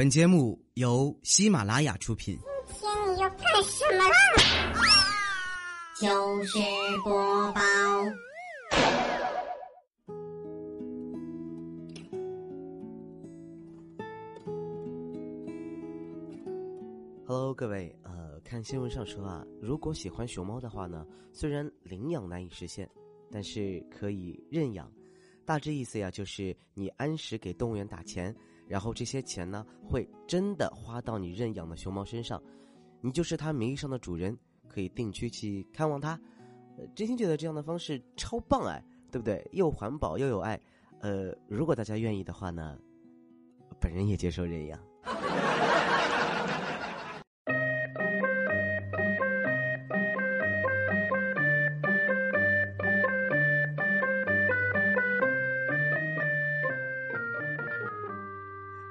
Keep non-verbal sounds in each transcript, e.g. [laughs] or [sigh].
本节目由喜马拉雅出品。今天你要干什么啦？就是播报。Hello，各位，呃，看新闻上说啊，如果喜欢熊猫的话呢，虽然领养难以实现，但是可以认养。大致意思呀，就是你按时给动物园打钱，然后这些钱呢，会真的花到你认养的熊猫身上，你就是它名义上的主人，可以定期去看望它。呃，真心觉得这样的方式超棒哎，对不对？又环保又有爱。呃，如果大家愿意的话呢，本人也接受认养。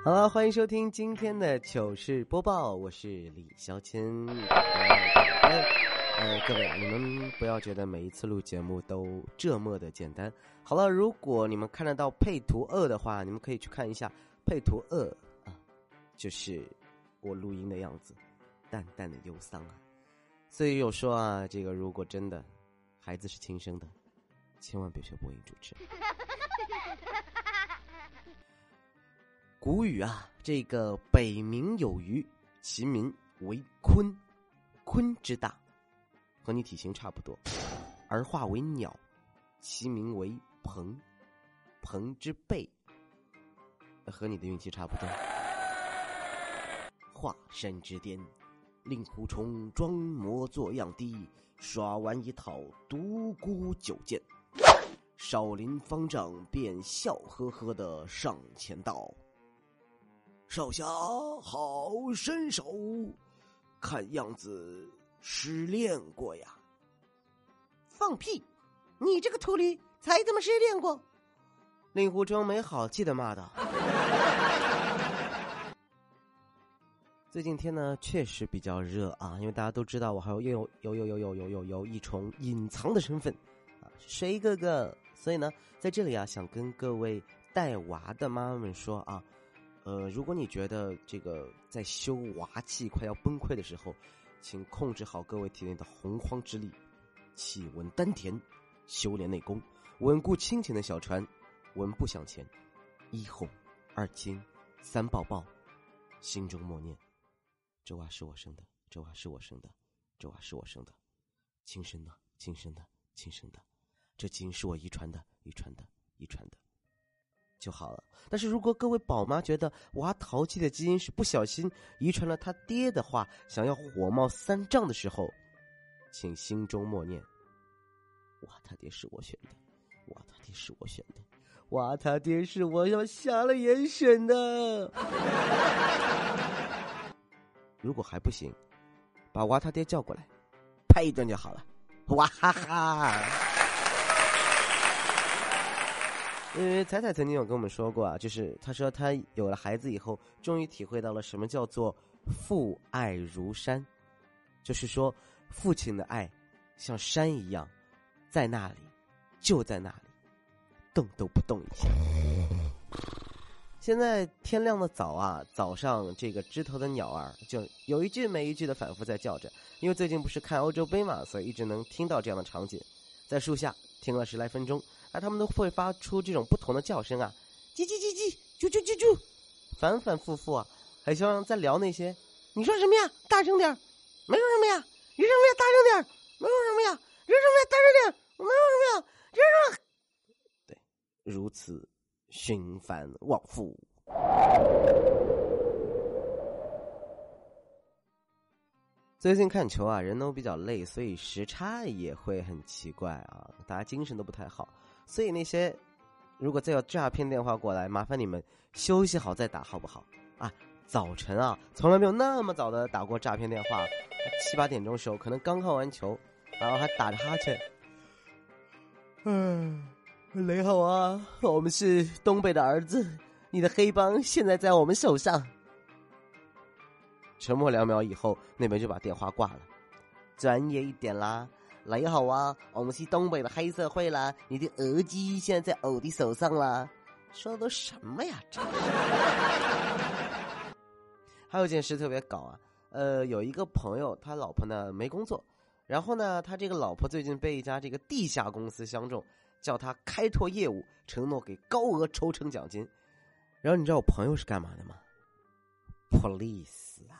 好了，欢迎收听今天的糗事播报，我是李小千。哎，呃，各位啊，你们不要觉得每一次录节目都这么的简单。好了，如果你们看得到配图二的话，你们可以去看一下配图二啊，就是我录音的样子，淡淡的忧伤啊。所以有说啊，这个如果真的孩子是亲生的，千万别学播音主持。[laughs] 古语啊，这个北冥有鱼，其名为鲲，鲲之大，和你体型差不多，而化为鸟，其名为鹏，鹏之背，和你的运气差不多。华山之巅，令狐冲装模作样地耍完一套独孤九剑，少林方丈便笑呵呵的上前道。少侠好身手，看样子失恋过呀。放屁！你这个秃驴才他妈失恋过！令狐冲没好气的骂道。[laughs] 最近天呢确实比较热啊，因为大家都知道我还有有有有有有有有有一重隐藏的身份啊，谁哥哥。所以呢，在这里啊，想跟各位带娃的妈妈们说啊。呃，如果你觉得这个在修娃气快要崩溃的时候，请控制好各位体内的洪荒之力，气稳丹田，修炼内功，稳固亲情的小船，稳步向前，一哄，二亲，三抱抱，心中默念：这娃是我生的，这娃是我生的，这娃是我生的，亲生的，亲生的，亲生的，这基因是我遗传的，遗传的，遗传的。就好了。但是如果各位宝妈觉得娃淘气的基因是不小心遗传了他爹的话，想要火冒三丈的时候，请心中默念：娃他爹是我选的，娃他爹是我选的，娃他爹是我要瞎了眼选的。[laughs] 如果还不行，把娃他爹叫过来，拍一顿就好了。哇哈哈！因为彩彩曾经有跟我们说过啊，就是她说她有了孩子以后，终于体会到了什么叫做父爱如山，就是说父亲的爱像山一样，在那里，就在那里，动都不动一下。现在天亮的早啊，早上这个枝头的鸟儿就有一句没一句的反复在叫着，因为最近不是看欧洲杯嘛，所以一直能听到这样的场景，在树下听了十来分钟。而他们都会发出这种不同的叫声啊，叽叽叽叽，啾啾啾啾，反反复复啊，好像在聊那些。你说什么呀？大声点没说什么呀？你说什么呀？大声点没说什么呀？你说什么呀？大声点没说什么呀？你说？对，如此循环往复。最近看球啊，人都比较累，所以时差也会很奇怪啊，大家精神都不太好。所以那些如果再有诈骗电话过来，麻烦你们休息好再打，好不好？啊，早晨啊，从来没有那么早的打过诈骗电话，七八点钟时候可能刚看完球，然后还打着哈欠。嗯，雷好啊，我们是东北的儿子，你的黑帮现在在我们手上。沉默两秒以后，那边就把电话挂了。专业一点啦。你好啊，我们是东北的黑社会啦！你的耳机现在在我的手上啦！说的都什么呀？还有件事特别搞啊，呃，有一个朋友他老婆呢没工作，然后呢他这个老婆最近被一家这个地下公司相中，叫他开拓业务，承诺给高额抽成奖金。然后你知道我朋友是干嘛的吗？police 啊，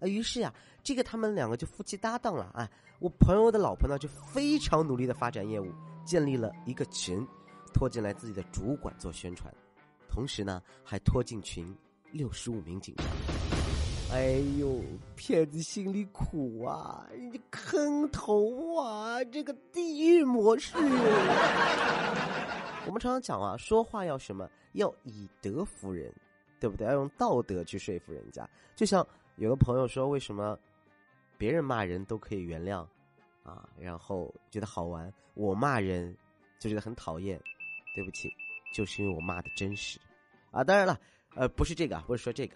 啊，于是呀，这个他们两个就夫妻搭档了啊。我朋友的老婆呢就非常努力的发展业务，建立了一个群，拖进来自己的主管做宣传，同时呢还拖进群六十五名警察。哎呦，骗子心里苦啊！你坑头啊！这个地狱模式。我们常常讲啊，说话要什么？要以德服人，对不对？要用道德去说服人家。就像有的朋友说，为什么别人骂人都可以原谅啊？然后觉得好玩，我骂人就觉得很讨厌。对不起，就是因为我骂的真实啊。当然了，呃，不是这个，不是说这个。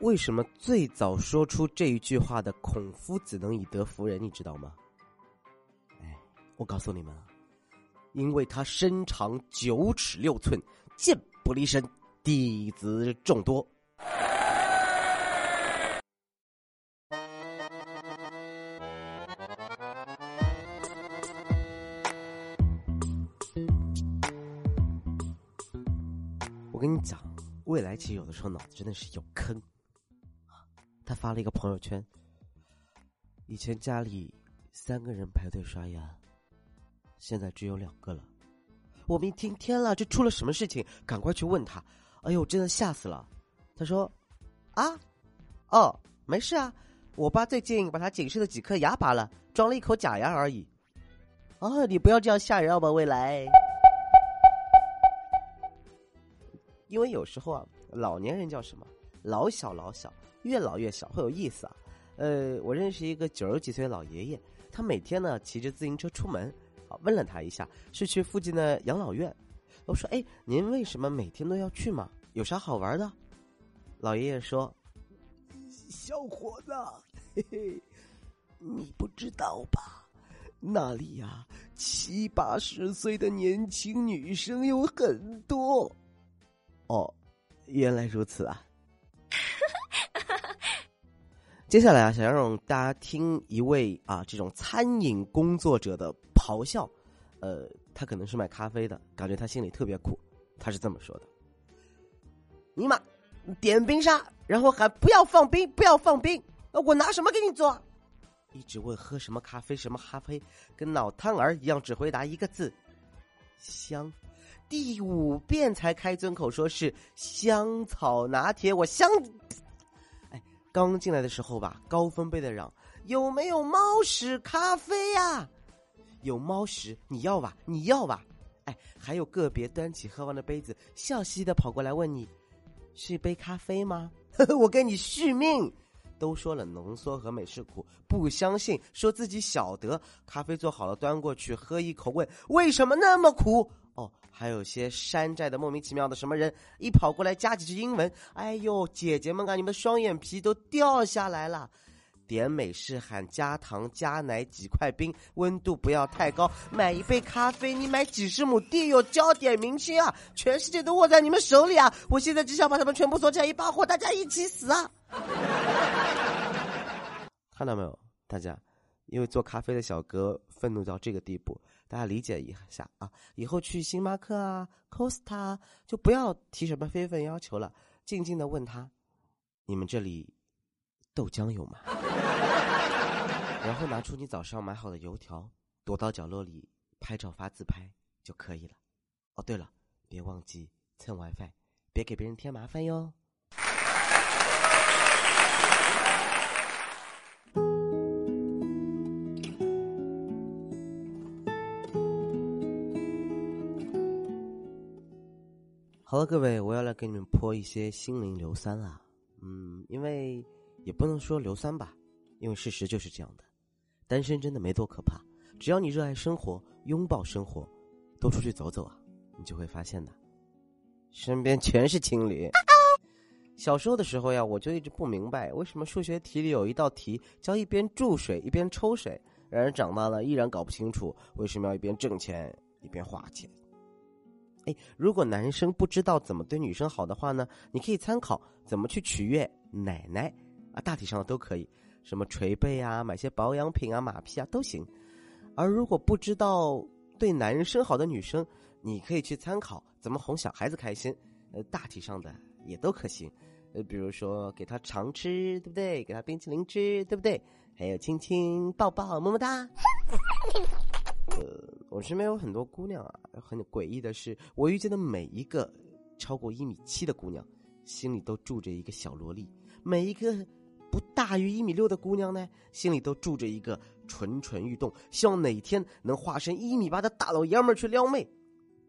为什么最早说出这一句话的孔夫子能以德服人？你知道吗？哎，我告诉你们啊。因为他身长九尺六寸，剑不离身，弟子众多。我跟你讲，未来其实有的时候脑子真的是有坑。他发了一个朋友圈，以前家里三个人排队刷牙。现在只有两个了，我们一听天了，这出了什么事情？赶快去问他。哎呦，真的吓死了！他说：“啊，哦，没事啊，我爸最近把他仅剩的几颗牙拔了，装了一口假牙而已。”啊，你不要这样吓人好吧，未来。因为有时候啊，老年人叫什么？老小老小，越老越小，会有意思啊。呃，我认识一个九十几岁的老爷爷，他每天呢骑着自行车出门。啊，问了他一下，是去附近的养老院。我说：“哎，您为什么每天都要去吗？有啥好玩的？”老爷爷说：“小伙子，嘿嘿，你不知道吧？那里呀，七八十岁的年轻女生有很多。”哦，原来如此啊！[laughs] 接下来啊，想要让大家听一位啊，这种餐饮工作者的。咆哮，呃，他可能是卖咖啡的，感觉他心里特别苦。他是这么说的：“尼玛，点冰沙，然后还不要放冰，不要放冰，我拿什么给你做？一直问喝什么咖啡，什么咖啡，跟脑瘫儿一样，只回答一个字：香。第五遍才开尊口说是香草拿铁，我香。哎，刚进来的时候吧，高分贝的嚷有没有猫屎咖啡呀？”有猫屎，你要吧？你要吧？哎，还有个别端起喝完的杯子，笑嘻嘻的跑过来问你：“是杯咖啡吗？” [laughs] 我给你续命。都说了浓缩和美式苦，不相信，说自己晓得。咖啡做好了，端过去喝一口，问为什么那么苦？哦，还有些山寨的莫名其妙的什么人，一跑过来加几句英文。哎呦，姐姐们啊，你们的双眼皮都掉下来了。点美式喊加糖加奶几块冰，温度不要太高。买一杯咖啡，你买几十亩地有！焦点明星啊，全世界都握在你们手里啊！我现在只想把他们全部锁起来一把火，大家一起死啊！[laughs] 看到没有，大家？因为做咖啡的小哥愤怒到这个地步，大家理解一下啊！以后去星巴克啊、Costa 就不要提什么非分要求了，静静的问他：你们这里豆浆有吗？[laughs] 然后拿出你早上买好的油条，躲到角落里拍照发自拍就可以了。哦，对了，别忘记蹭 WiFi，别给别人添麻烦哟。好了，各位，我要来给你们泼一些心灵硫酸了。嗯，因为也不能说硫酸吧，因为事实就是这样的。单身真的没多可怕，只要你热爱生活，拥抱生活，多出去走走啊，你就会发现的，身边全是情侣。小时候的时候呀，我就一直不明白，为什么数学题里有一道题叫一边注水一边抽水，然而长大了依然搞不清楚为什么要一边挣钱一边花钱。哎，如果男生不知道怎么对女生好的话呢，你可以参考怎么去取悦奶奶。啊，大体上都可以，什么捶背啊，买些保养品啊，马屁啊都行。而如果不知道对男生好的女生，你可以去参考怎么哄小孩子开心，呃，大体上的也都可行。呃，比如说给他常吃，对不对？给他冰淇淋吃，对不对？还有亲亲、抱抱、么么哒。呃，[laughs] 我身边有很多姑娘啊，很诡异的是，我遇见的每一个超过一米七的姑娘，心里都住着一个小萝莉；每一个不大于一米六的姑娘呢，心里都住着一个蠢蠢欲动，希望哪天能化身一米八的大老爷们儿去撩妹。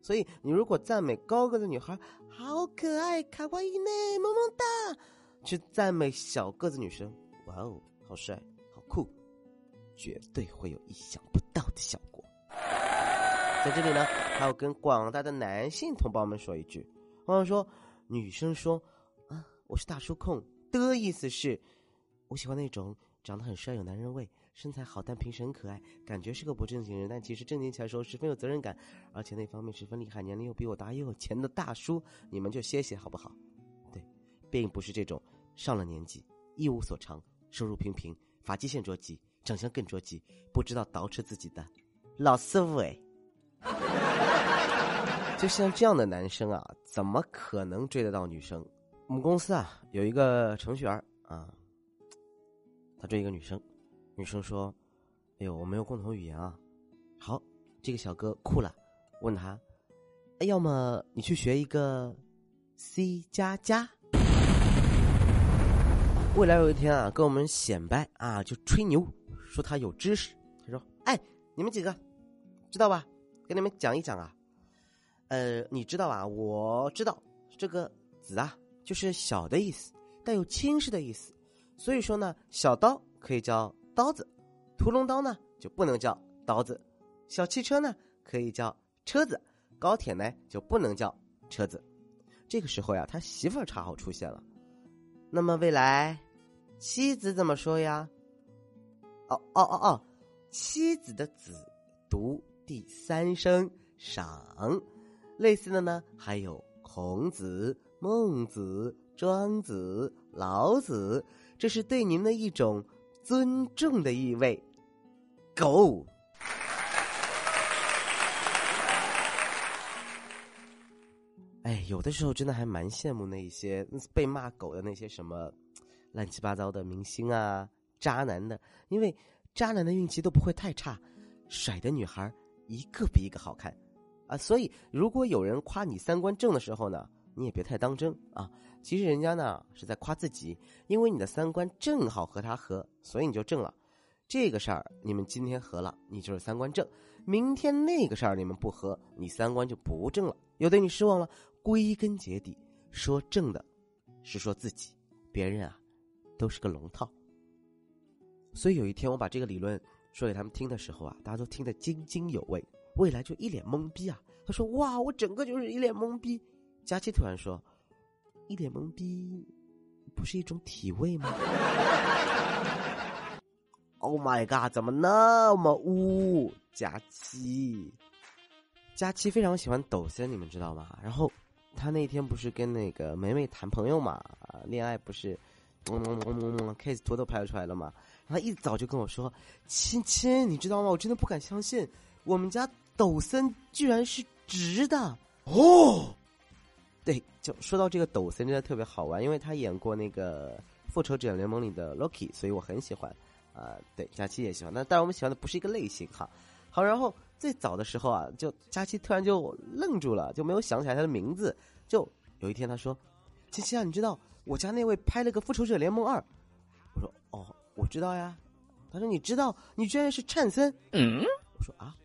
所以，你如果赞美高个子女孩好可爱、卡哇伊呢，萌萌哒，去赞美小个子女生，哇哦，好帅、好酷，绝对会有意想不到的效果。在这里呢，还要跟广大的男性同胞们说一句：，网友说，女生说啊，我是大叔控的意思是，我喜欢那种长得很帅、有男人味。身材好，但平时很可爱，感觉是个不正经人，但其实正经起来时候十分有责任感，而且那方面十分厉害，年龄又比我大又有钱的大叔，你们就歇歇好不好？对，并不是这种上了年纪一无所长，收入平平，发际线着急，长相更着急，不知道捯饬自己的老师傅哎。就像这样的男生啊，怎么可能追得到女生？我们公司啊有一个程序员啊，他追一个女生。女生说：“哎呦，我没有共同语言啊。”好，这个小哥酷了，问他：“要么你去学一个 C 加加？”未来有一天啊，跟我们显摆啊，就吹牛，说他有知识。他说：“哎，你们几个知道吧？给你们讲一讲啊。呃，你知道啊？我知道这个子啊，就是小的意思，带有轻视的意思。所以说呢，小刀可以叫。”刀子，屠龙刀呢就不能叫刀子；小汽车呢可以叫车子；高铁呢就不能叫车子。这个时候呀，他媳妇儿恰好出现了。那么未来，妻子怎么说呀？哦哦哦哦，妻子的“子”读第三声“赏”。类似的呢，还有孔子、孟子、庄子、老子。这是对您的一种。尊重的意味，狗。哎，有的时候真的还蛮羡慕那些被骂狗的那些什么乱七八糟的明星啊、渣男的，因为渣男的运气都不会太差，甩的女孩一个比一个好看啊。所以，如果有人夸你三观正的时候呢，你也别太当真啊。其实人家呢是在夸自己，因为你的三观正好和他合，所以你就正了。这个事儿你们今天合了，你就是三观正；明天那个事儿你们不合，你三观就不正了，又对你失望了。归根结底，说正的，是说自己，别人啊，都是个龙套。所以有一天我把这个理论说给他们听的时候啊，大家都听得津津有味，未来就一脸懵逼啊。他说：“哇，我整个就是一脸懵逼。”佳琪突然说。一脸懵逼，不是一种体味吗？[laughs] Oh my god！怎么那么污？佳期，佳期非常喜欢抖森，你们知道吗？然后他那天不是跟那个梅梅谈朋友嘛？恋爱不是，嗯嗯嗯嗯，case 图都拍出来了嘛？然后一早就跟我说：“亲亲，你知道吗？我真的不敢相信，我们家抖森居然是直的哦。”对，就说到这个抖森真的特别好玩，因为他演过那个《复仇者联盟》里的 Loki，所以我很喜欢。啊，对，佳期也喜欢。那但我们喜欢的不是一个类型哈。好，然后最早的时候啊，就佳期突然就愣住了，就没有想起来他的名字。就有一天他说：“琪琪啊，你知道我家那位拍了个《复仇者联盟二》？”我说：“哦，我知道呀。”他说：“你知道？你居然是颤森？”嗯，我说：“啊，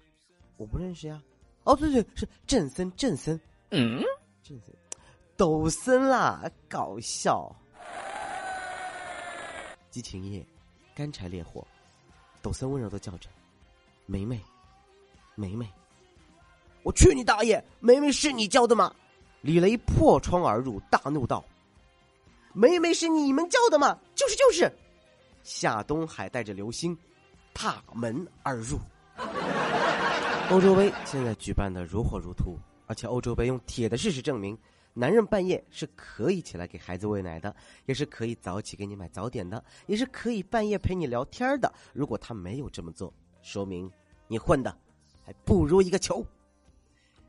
我不认识呀。”哦，对对，是振森，振森。嗯，郑森。抖森啦，搞笑！激情夜，干柴烈火，抖森温柔的叫着：“梅梅，梅梅！”我去你大爷！梅梅是你叫的吗？李雷破窗而入，大怒道：“梅梅是你们叫的吗？”就是就是。夏东海带着流星，踏门而入。[laughs] 欧洲杯现在举办的如火如荼，而且欧洲杯用铁的事实证明。男人半夜是可以起来给孩子喂奶的，也是可以早起给你买早点的，也是可以半夜陪你聊天的。如果他没有这么做，说明你混的还不如一个球。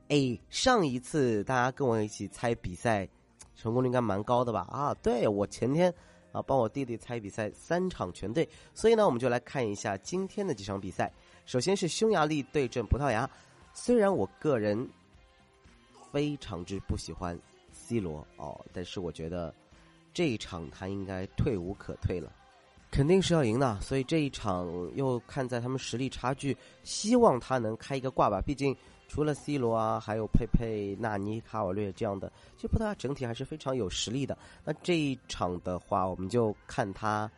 哎，上一次大家跟我一起猜比赛，成功率应该蛮高的吧？啊，对我前天啊帮我弟弟猜比赛，三场全对，所以呢，我们就来看一下今天的几场比赛。首先是匈牙利对阵葡萄牙，虽然我个人非常之不喜欢 C 罗哦，但是我觉得这一场他应该退无可退了，肯定是要赢的。所以这一场又看在他们实力差距，希望他能开一个挂吧，毕竟。除了 C 罗啊，还有佩佩、纳尼、卡瓦略这样的，其实葡萄牙整体还是非常有实力的。那这一场的话，我们就看他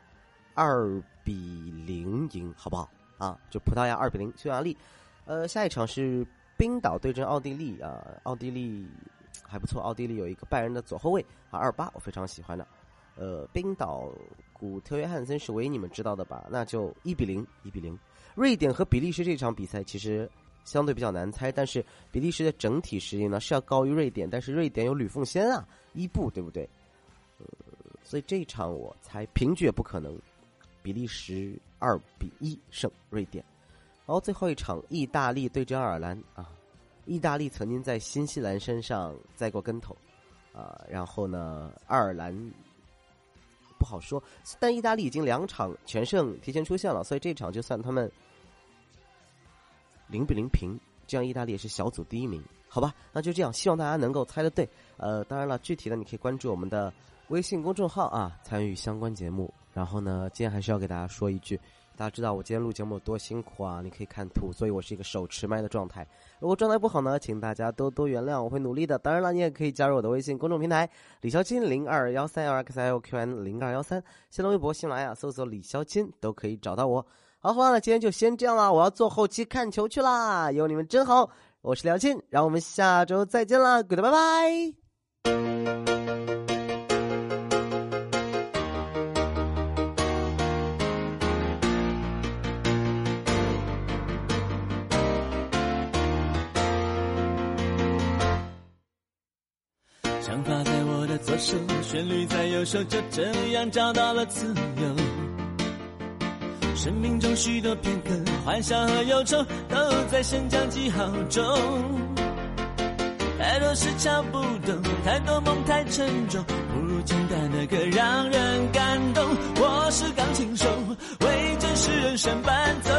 二比零赢，好不好？啊，就葡萄牙二比零匈牙利。呃，下一场是冰岛对阵奥地利啊，奥地利还不错，奥地利有一个拜仁的左后卫啊，二八，我非常喜欢的。呃，冰岛古特约翰森是唯一你们知道的吧？那就一比零，一比零。瑞典和比利时这场比赛其实。相对比较难猜，但是比利时的整体实力呢是要高于瑞典，但是瑞典有吕奉先啊，伊布对不对？呃，所以这一场我猜平局也不可能，比利时二比一胜瑞典。然后最后一场意大利对阵爱尔兰啊，意大利曾经在新西兰身上栽过跟头啊，然后呢爱尔兰不好说，但意大利已经两场全胜提前出现了，所以这场就算他们。零比零平，这样意大利也是小组第一名，好吧？那就这样，希望大家能够猜的对。呃，当然了，具体的你可以关注我们的微信公众号啊，参与相关节目。然后呢，今天还是要给大家说一句，大家知道我今天录节目有多辛苦啊？你可以看图，所以我是一个手持麦的状态。如果状态不好呢，请大家多多原谅，我会努力的。当然了，你也可以加入我的微信公众平台李小金零二幺三 L X L Q N 零二幺三，新浪微博、喜马拉雅搜索李小金都可以找到我。好，好了，今天就先这样啦。我要做后期看球去啦，有你们真好。我是梁青，让我们下周再见啦，good，拜拜。想法在我的左手，旋律在右手，就这样找到了自由。生命中许多片刻，欢笑和忧愁都在升降记号中。太多事敲不动，太多梦太沉重，不如简单的歌让人感动。我是钢琴手，为真实人生伴奏。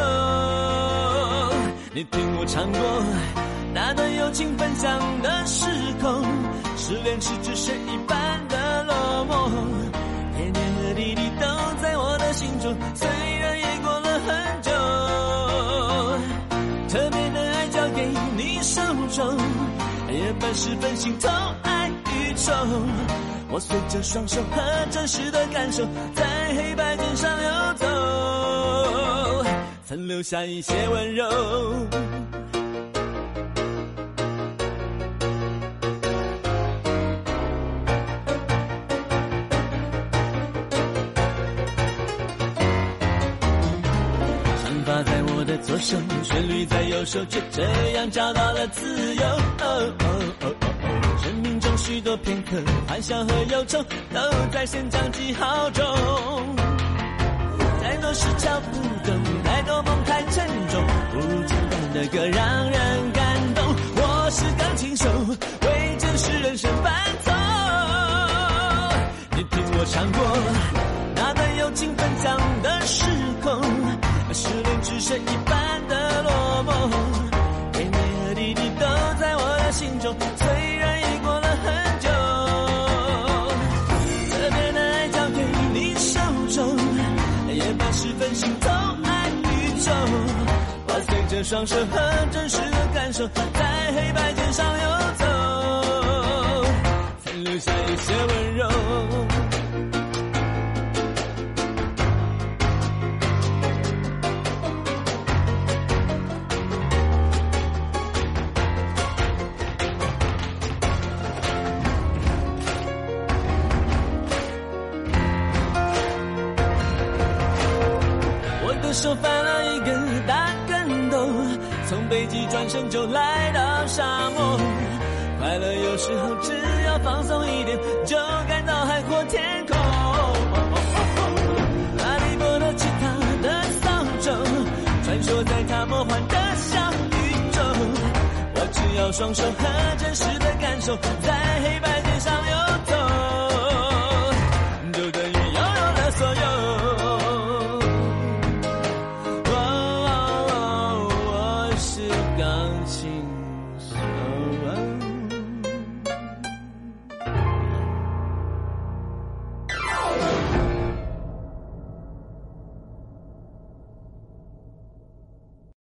你听我唱过那段友情分享的时空，失恋时只剩一半的落寞，点点和滴滴都在我的心中。虽十分心痛爱与愁，我随着双手和真实的感受，在黑白键上游走，曾留下一些温柔。在我的左手旋律在右手，就这样找到了自由。生命片刻，欢笑和忧愁都在升降记号中。太多事敲不动，太多梦太沉重，不简单的歌让人感动。我是钢琴手，为真实人生伴奏。你听我唱过那段友情分享的时空。失恋只剩一半的落寞，点点和弟弟都在我的心中，最的双手和真实的感受，在黑白键上游走，曾留下一些温柔。就来到沙漠，快乐有时候只要放松一点，就感到海阔天空。拉里波的吉他的扫帚，穿梭在他魔幻的小宇宙。我只要双手和真实的感受，在黑白键上。